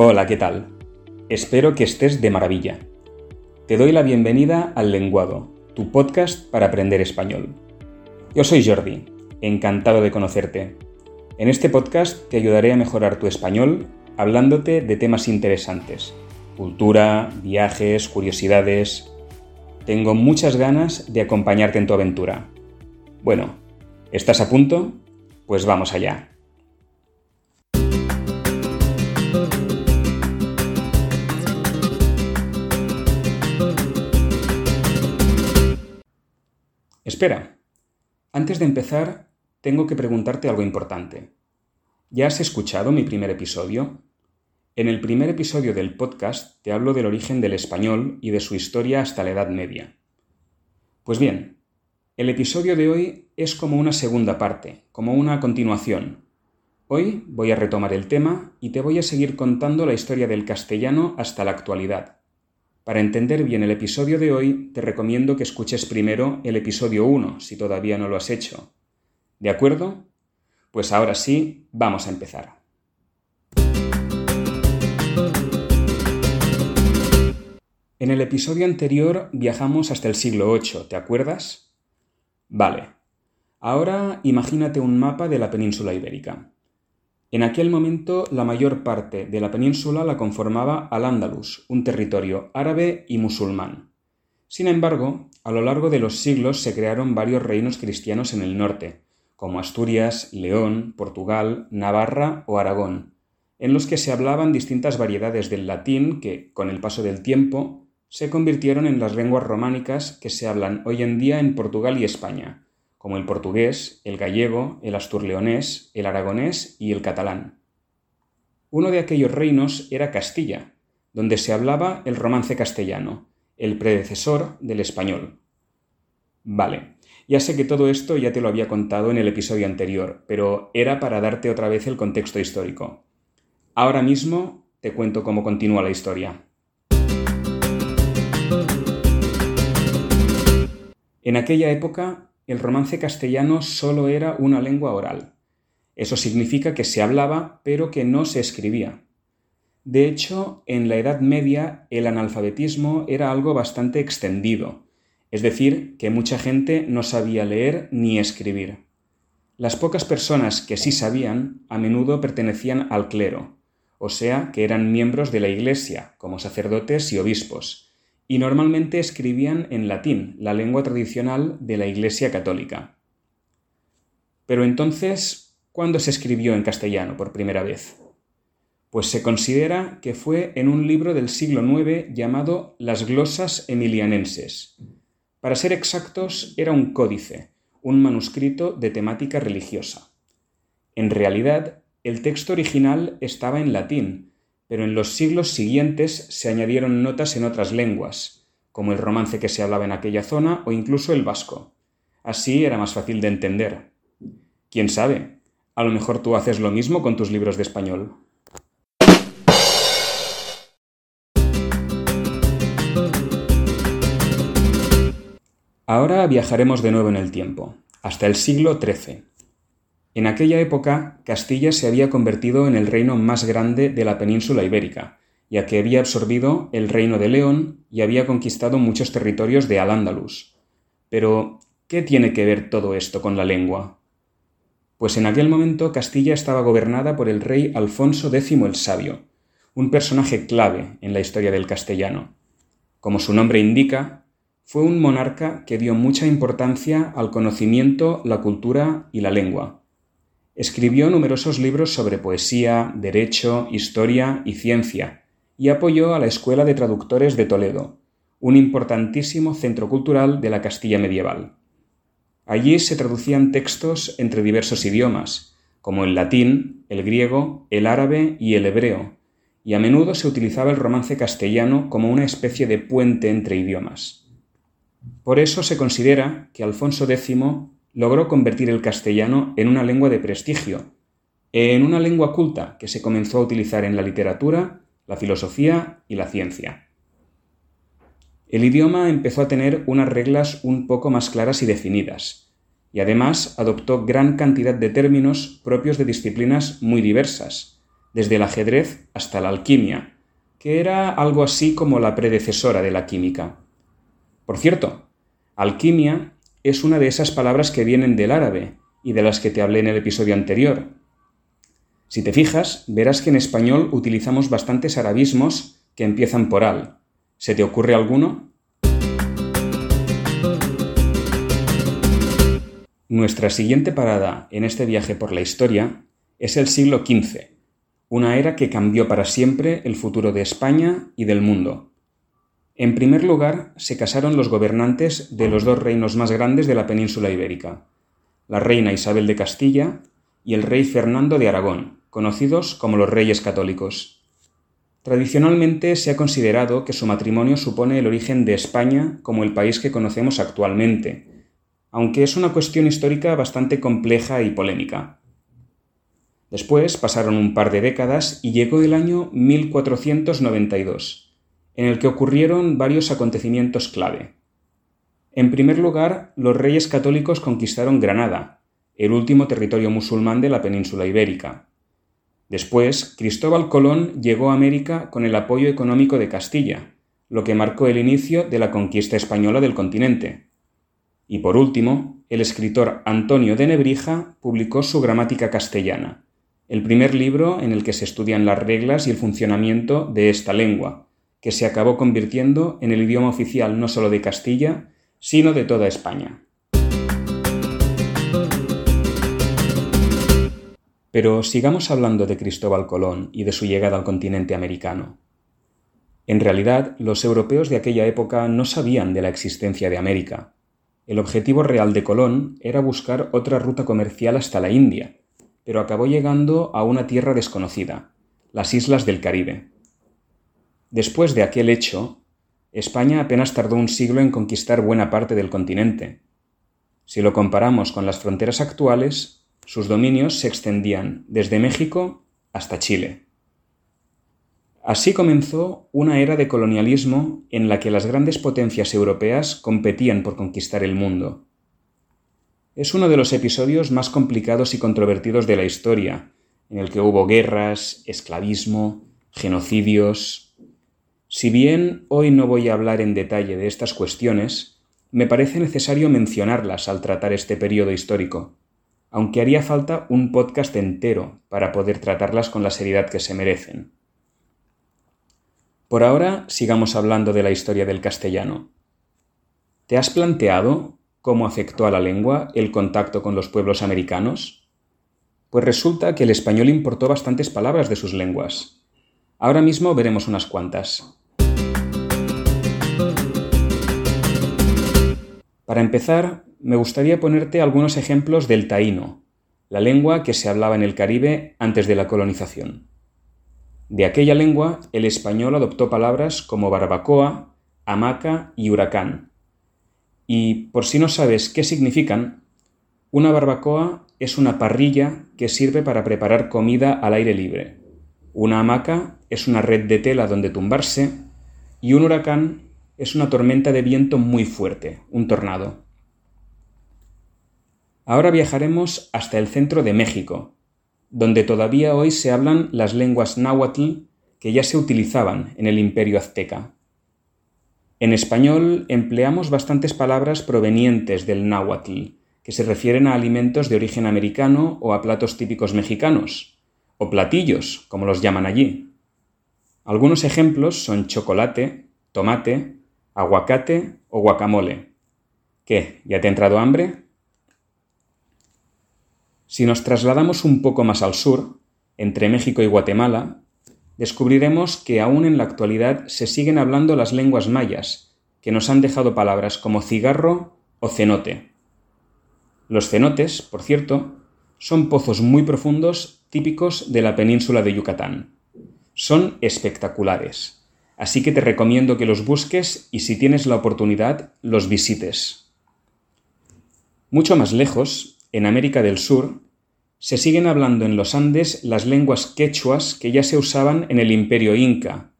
Hola, ¿qué tal? Espero que estés de maravilla. Te doy la bienvenida al Lenguado, tu podcast para aprender español. Yo soy Jordi, encantado de conocerte. En este podcast te ayudaré a mejorar tu español hablándote de temas interesantes, cultura, viajes, curiosidades. Tengo muchas ganas de acompañarte en tu aventura. Bueno, ¿estás a punto? Pues vamos allá. Espera, antes de empezar, tengo que preguntarte algo importante. ¿Ya has escuchado mi primer episodio? En el primer episodio del podcast te hablo del origen del español y de su historia hasta la Edad Media. Pues bien, el episodio de hoy es como una segunda parte, como una continuación. Hoy voy a retomar el tema y te voy a seguir contando la historia del castellano hasta la actualidad para entender bien el episodio de hoy, te recomiendo que escuches primero el episodio 1, si todavía no lo has hecho. ¿De acuerdo? Pues ahora sí, vamos a empezar. En el episodio anterior viajamos hasta el siglo VIII, ¿te acuerdas? Vale. Ahora imagínate un mapa de la península ibérica. En aquel momento la mayor parte de la península la conformaba Al-Ándalus, un territorio árabe y musulmán. Sin embargo, a lo largo de los siglos se crearon varios reinos cristianos en el norte, como Asturias, León, Portugal, Navarra o Aragón, en los que se hablaban distintas variedades del latín que, con el paso del tiempo, se convirtieron en las lenguas románicas que se hablan hoy en día en Portugal y España, como el portugués, el gallego, el asturleonés, el aragonés y el catalán. Uno de aquellos reinos era Castilla, donde se hablaba el romance castellano, el predecesor del español. Vale, ya sé que todo esto ya te lo había contado en el episodio anterior, pero era para darte otra vez el contexto histórico. Ahora mismo te cuento cómo continúa la historia. En aquella época el romance castellano solo era una lengua oral. Eso significa que se hablaba, pero que no se escribía. De hecho, en la Edad Media el analfabetismo era algo bastante extendido, es decir, que mucha gente no sabía leer ni escribir. Las pocas personas que sí sabían a menudo pertenecían al clero, o sea, que eran miembros de la Iglesia, como sacerdotes y obispos, y normalmente escribían en latín, la lengua tradicional de la Iglesia católica. Pero entonces, ¿cuándo se escribió en castellano por primera vez? Pues se considera que fue en un libro del siglo IX llamado Las glosas emilianenses. Para ser exactos, era un códice, un manuscrito de temática religiosa. En realidad, el texto original estaba en latín, pero en los siglos siguientes se añadieron notas en otras lenguas, como el romance que se hablaba en aquella zona o incluso el vasco. Así era más fácil de entender. ¿Quién sabe? A lo mejor tú haces lo mismo con tus libros de español. Ahora viajaremos de nuevo en el tiempo, hasta el siglo XIII. En aquella época, Castilla se había convertido en el reino más grande de la península ibérica, ya que había absorbido el reino de León y había conquistado muchos territorios de Al-Ándalus. Pero, ¿qué tiene que ver todo esto con la lengua? Pues en aquel momento Castilla estaba gobernada por el rey Alfonso X el Sabio, un personaje clave en la historia del castellano. Como su nombre indica, fue un monarca que dio mucha importancia al conocimiento, la cultura y la lengua Escribió numerosos libros sobre poesía, derecho, historia y ciencia, y apoyó a la Escuela de Traductores de Toledo, un importantísimo centro cultural de la Castilla medieval. Allí se traducían textos entre diversos idiomas, como el latín, el griego, el árabe y el hebreo, y a menudo se utilizaba el romance castellano como una especie de puente entre idiomas. Por eso se considera que Alfonso X logró convertir el castellano en una lengua de prestigio, en una lengua culta que se comenzó a utilizar en la literatura, la filosofía y la ciencia. El idioma empezó a tener unas reglas un poco más claras y definidas, y además adoptó gran cantidad de términos propios de disciplinas muy diversas, desde el ajedrez hasta la alquimia, que era algo así como la predecesora de la química. Por cierto, alquimia es una de esas palabras que vienen del árabe y de las que te hablé en el episodio anterior. Si te fijas, verás que en español utilizamos bastantes arabismos que empiezan por al. ¿Se te ocurre alguno? Nuestra siguiente parada en este viaje por la historia es el siglo XV, una era que cambió para siempre el futuro de España y del mundo. En primer lugar, se casaron los gobernantes de los dos reinos más grandes de la península ibérica, la reina Isabel de Castilla y el rey Fernando de Aragón, conocidos como los reyes católicos. Tradicionalmente se ha considerado que su matrimonio supone el origen de España como el país que conocemos actualmente, aunque es una cuestión histórica bastante compleja y polémica. Después pasaron un par de décadas y llegó el año 1492, en el que ocurrieron varios acontecimientos clave. En primer lugar, los reyes católicos conquistaron Granada, el último territorio musulmán de la península ibérica. Después, Cristóbal Colón llegó a América con el apoyo económico de Castilla, lo que marcó el inicio de la conquista española del continente. Y por último, el escritor Antonio de Nebrija publicó su Gramática castellana, el primer libro en el que se estudian las reglas y el funcionamiento de esta lengua, que se acabó convirtiendo en el idioma oficial no solo de Castilla, sino de toda España. Pero sigamos hablando de Cristóbal Colón y de su llegada al continente americano. En realidad, los europeos de aquella época no sabían de la existencia de América. El objetivo real de Colón era buscar otra ruta comercial hasta la India, pero acabó llegando a una tierra desconocida, las islas del Caribe. Después de aquel hecho, España apenas tardó un siglo en conquistar buena parte del continente. Si lo comparamos con las fronteras actuales, sus dominios se extendían desde México hasta Chile. Así comenzó una era de colonialismo en la que las grandes potencias europeas competían por conquistar el mundo. Es uno de los episodios más complicados y controvertidos de la historia, en el que hubo guerras, esclavismo, genocidios. Si bien hoy no voy a hablar en detalle de estas cuestiones, me parece necesario mencionarlas al tratar este periodo histórico, aunque haría falta un podcast entero para poder tratarlas con la seriedad que se merecen. Por ahora sigamos hablando de la historia del castellano. ¿Te has planteado cómo afectó a la lengua el contacto con los pueblos americanos? Pues resulta que el español importó bastantes palabras de sus lenguas. Ahora mismo veremos unas cuantas. Para empezar, me gustaría ponerte algunos ejemplos del taíno, la lengua que se hablaba en el Caribe antes de la colonización. De aquella lengua, el español adoptó palabras como barbacoa, hamaca y huracán, y por si no sabes qué significan, una barbacoa es una parrilla que sirve para preparar comida al aire libre. Una hamaca es una red de tela donde tumbarse y un huracán es una tormenta de viento muy fuerte, un tornado. Ahora viajaremos hasta el centro de México, donde todavía hoy se hablan las lenguas náhuatl que ya se utilizaban en el imperio azteca. En español empleamos bastantes palabras provenientes del náhuatl, que se refieren a alimentos de origen americano o a platos típicos mexicanos, o platillos, como los llaman allí. Algunos ejemplos son chocolate, tomate, aguacate o guacamole. ¿Qué? ¿Ya te ha entrado hambre? Si nos trasladamos un poco más al sur, entre México y Guatemala, descubriremos que aún en la actualidad se siguen hablando las lenguas mayas, que nos han dejado palabras como cigarro o cenote. Los cenotes, por cierto, son pozos muy profundos típicos de la península de Yucatán. Son espectaculares, así que te recomiendo que los busques y si tienes la oportunidad los visites. Mucho más lejos, en América del Sur, se siguen hablando en los Andes las lenguas quechuas que ya se usaban en el imperio inca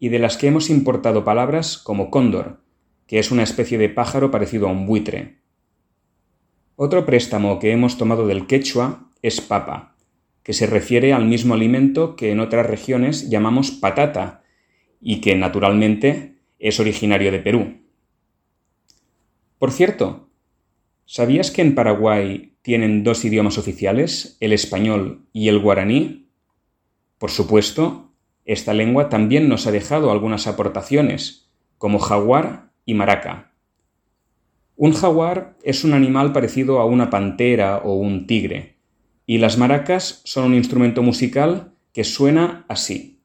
y de las que hemos importado palabras como cóndor, que es una especie de pájaro parecido a un buitre. Otro préstamo que hemos tomado del quechua es papa, que se refiere al mismo alimento que en otras regiones llamamos patata y que naturalmente es originario de Perú. Por cierto, ¿sabías que en Paraguay tienen dos idiomas oficiales, el español y el guaraní? Por supuesto, esta lengua también nos ha dejado algunas aportaciones, como jaguar y maraca. Un jaguar es un animal parecido a una pantera o un tigre, y las maracas son un instrumento musical que suena así.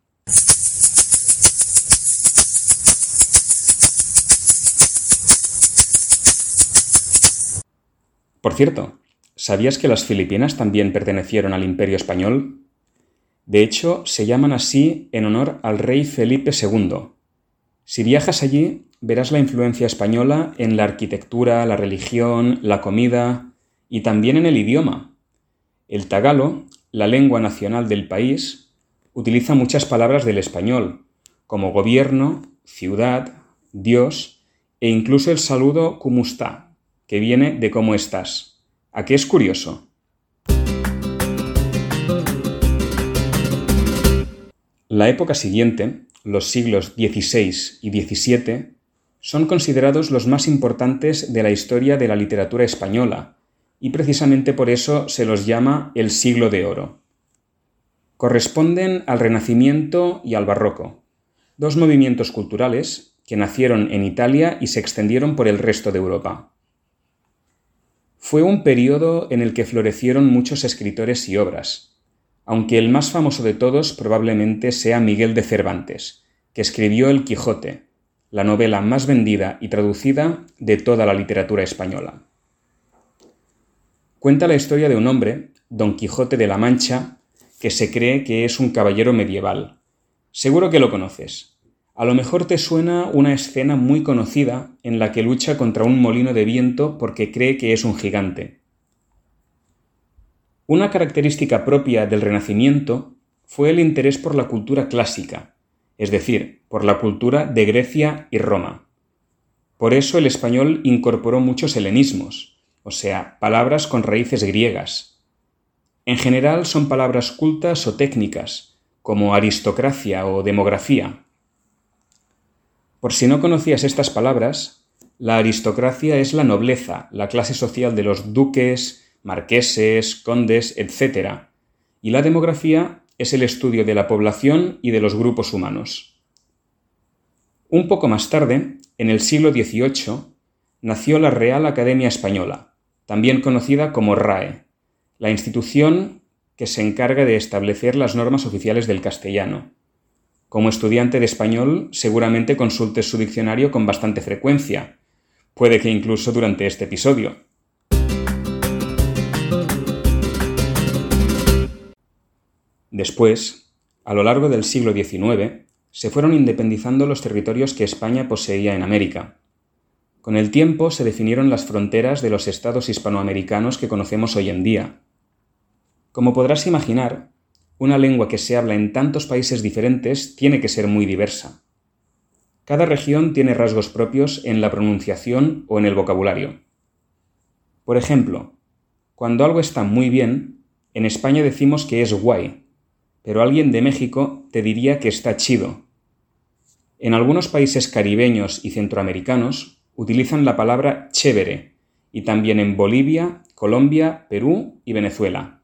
Por cierto, ¿sabías que las Filipinas también pertenecieron al Imperio Español? De hecho, se llaman así en honor al rey Felipe II. Si viajas allí, verás la influencia española en la arquitectura, la religión, la comida y también en el idioma. El tagalo, la lengua nacional del país, utiliza muchas palabras del español, como gobierno, ciudad, Dios e incluso el saludo está, que viene de cómo estás. ¿A qué es curioso? La época siguiente, los siglos XVI y XVII, son considerados los más importantes de la historia de la literatura española, y precisamente por eso se los llama el siglo de oro. Corresponden al Renacimiento y al Barroco, dos movimientos culturales que nacieron en Italia y se extendieron por el resto de Europa. Fue un periodo en el que florecieron muchos escritores y obras, aunque el más famoso de todos probablemente sea Miguel de Cervantes, que escribió El Quijote, la novela más vendida y traducida de toda la literatura española. Cuenta la historia de un hombre, Don Quijote de la Mancha, que se cree que es un caballero medieval. Seguro que lo conoces. A lo mejor te suena una escena muy conocida en la que lucha contra un molino de viento porque cree que es un gigante. Una característica propia del Renacimiento fue el interés por la cultura clásica, es decir, por la cultura de Grecia y Roma. Por eso el español incorporó muchos helenismos, o sea, palabras con raíces griegas. En general son palabras cultas o técnicas, como aristocracia o demografía. Por si no conocías estas palabras, la aristocracia es la nobleza, la clase social de los duques, marqueses, condes, etc. Y la demografía es el estudio de la población y de los grupos humanos. Un poco más tarde, en el siglo XVIII, nació la Real Academia Española, también conocida como RAE, la institución que se encarga de establecer las normas oficiales del castellano. Como estudiante de español, seguramente consultes su diccionario con bastante frecuencia, puede que incluso durante este episodio. Después, a lo largo del siglo XIX, se fueron independizando los territorios que España poseía en América, con el tiempo se definieron las fronteras de los estados hispanoamericanos que conocemos hoy en día. Como podrás imaginar, una lengua que se habla en tantos países diferentes tiene que ser muy diversa. Cada región tiene rasgos propios en la pronunciación o en el vocabulario. Por ejemplo, cuando algo está muy bien, en España decimos que es guay, pero alguien de México te diría que está chido. En algunos países caribeños y centroamericanos, utilizan la palabra chévere y también en Bolivia, Colombia, Perú y Venezuela.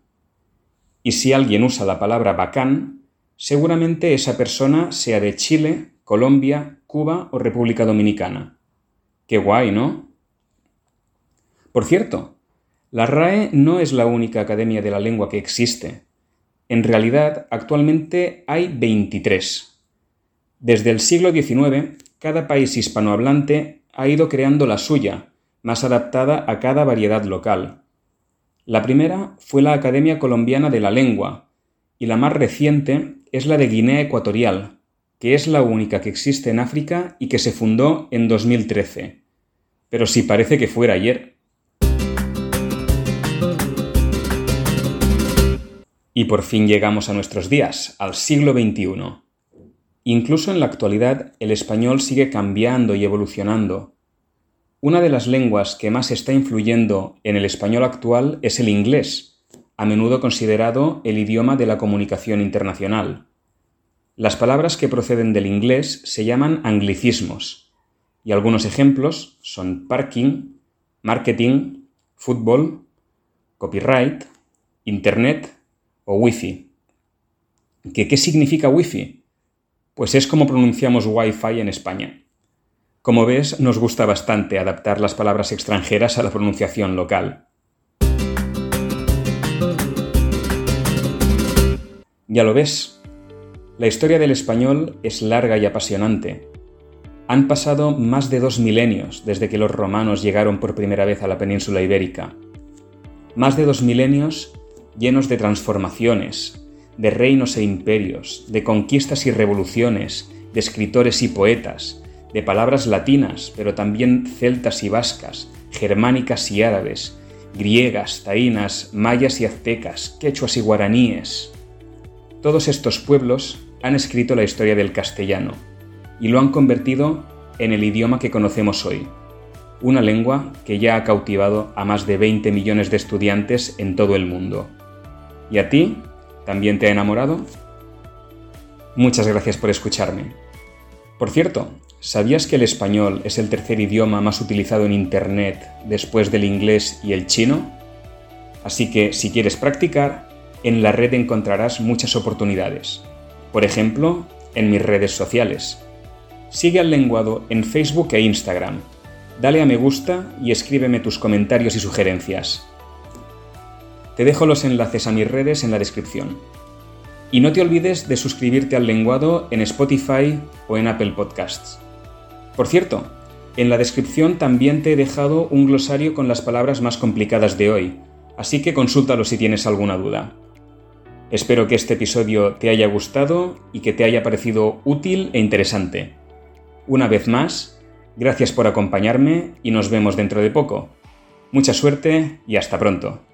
Y si alguien usa la palabra bacán, seguramente esa persona sea de Chile, Colombia, Cuba o República Dominicana. Qué guay, ¿no? Por cierto, la RAE no es la única academia de la lengua que existe. En realidad, actualmente hay 23. Desde el siglo XIX, cada país hispanohablante ha ido creando la suya, más adaptada a cada variedad local. La primera fue la Academia Colombiana de la Lengua, y la más reciente es la de Guinea Ecuatorial, que es la única que existe en África y que se fundó en 2013. Pero si parece que fuera ayer. Y por fin llegamos a nuestros días, al siglo XXI. Incluso en la actualidad el español sigue cambiando y evolucionando. Una de las lenguas que más está influyendo en el español actual es el inglés, a menudo considerado el idioma de la comunicación internacional. Las palabras que proceden del inglés se llaman anglicismos, y algunos ejemplos son parking, marketing, fútbol, copyright, internet o wifi. ¿Qué, ¿Qué significa wifi? Pues es como pronunciamos wifi en España. Como ves, nos gusta bastante adaptar las palabras extranjeras a la pronunciación local. Ya lo ves, la historia del español es larga y apasionante. Han pasado más de dos milenios desde que los romanos llegaron por primera vez a la península ibérica. Más de dos milenios llenos de transformaciones, de reinos e imperios, de conquistas y revoluciones, de escritores y poetas, de palabras latinas, pero también celtas y vascas, germánicas y árabes, griegas, taínas, mayas y aztecas, quechuas y guaraníes. Todos estos pueblos han escrito la historia del castellano y lo han convertido en el idioma que conocemos hoy, una lengua que ya ha cautivado a más de 20 millones de estudiantes en todo el mundo. ¿Y a ti? ¿También te ha enamorado? Muchas gracias por escucharme. Por cierto, ¿Sabías que el español es el tercer idioma más utilizado en Internet después del inglés y el chino? Así que si quieres practicar, en la red encontrarás muchas oportunidades. Por ejemplo, en mis redes sociales. Sigue al lenguado en Facebook e Instagram. Dale a me gusta y escríbeme tus comentarios y sugerencias. Te dejo los enlaces a mis redes en la descripción. Y no te olvides de suscribirte al lenguado en Spotify o en Apple Podcasts. Por cierto, en la descripción también te he dejado un glosario con las palabras más complicadas de hoy, así que consúltalo si tienes alguna duda. Espero que este episodio te haya gustado y que te haya parecido útil e interesante. Una vez más, gracias por acompañarme y nos vemos dentro de poco. Mucha suerte y hasta pronto.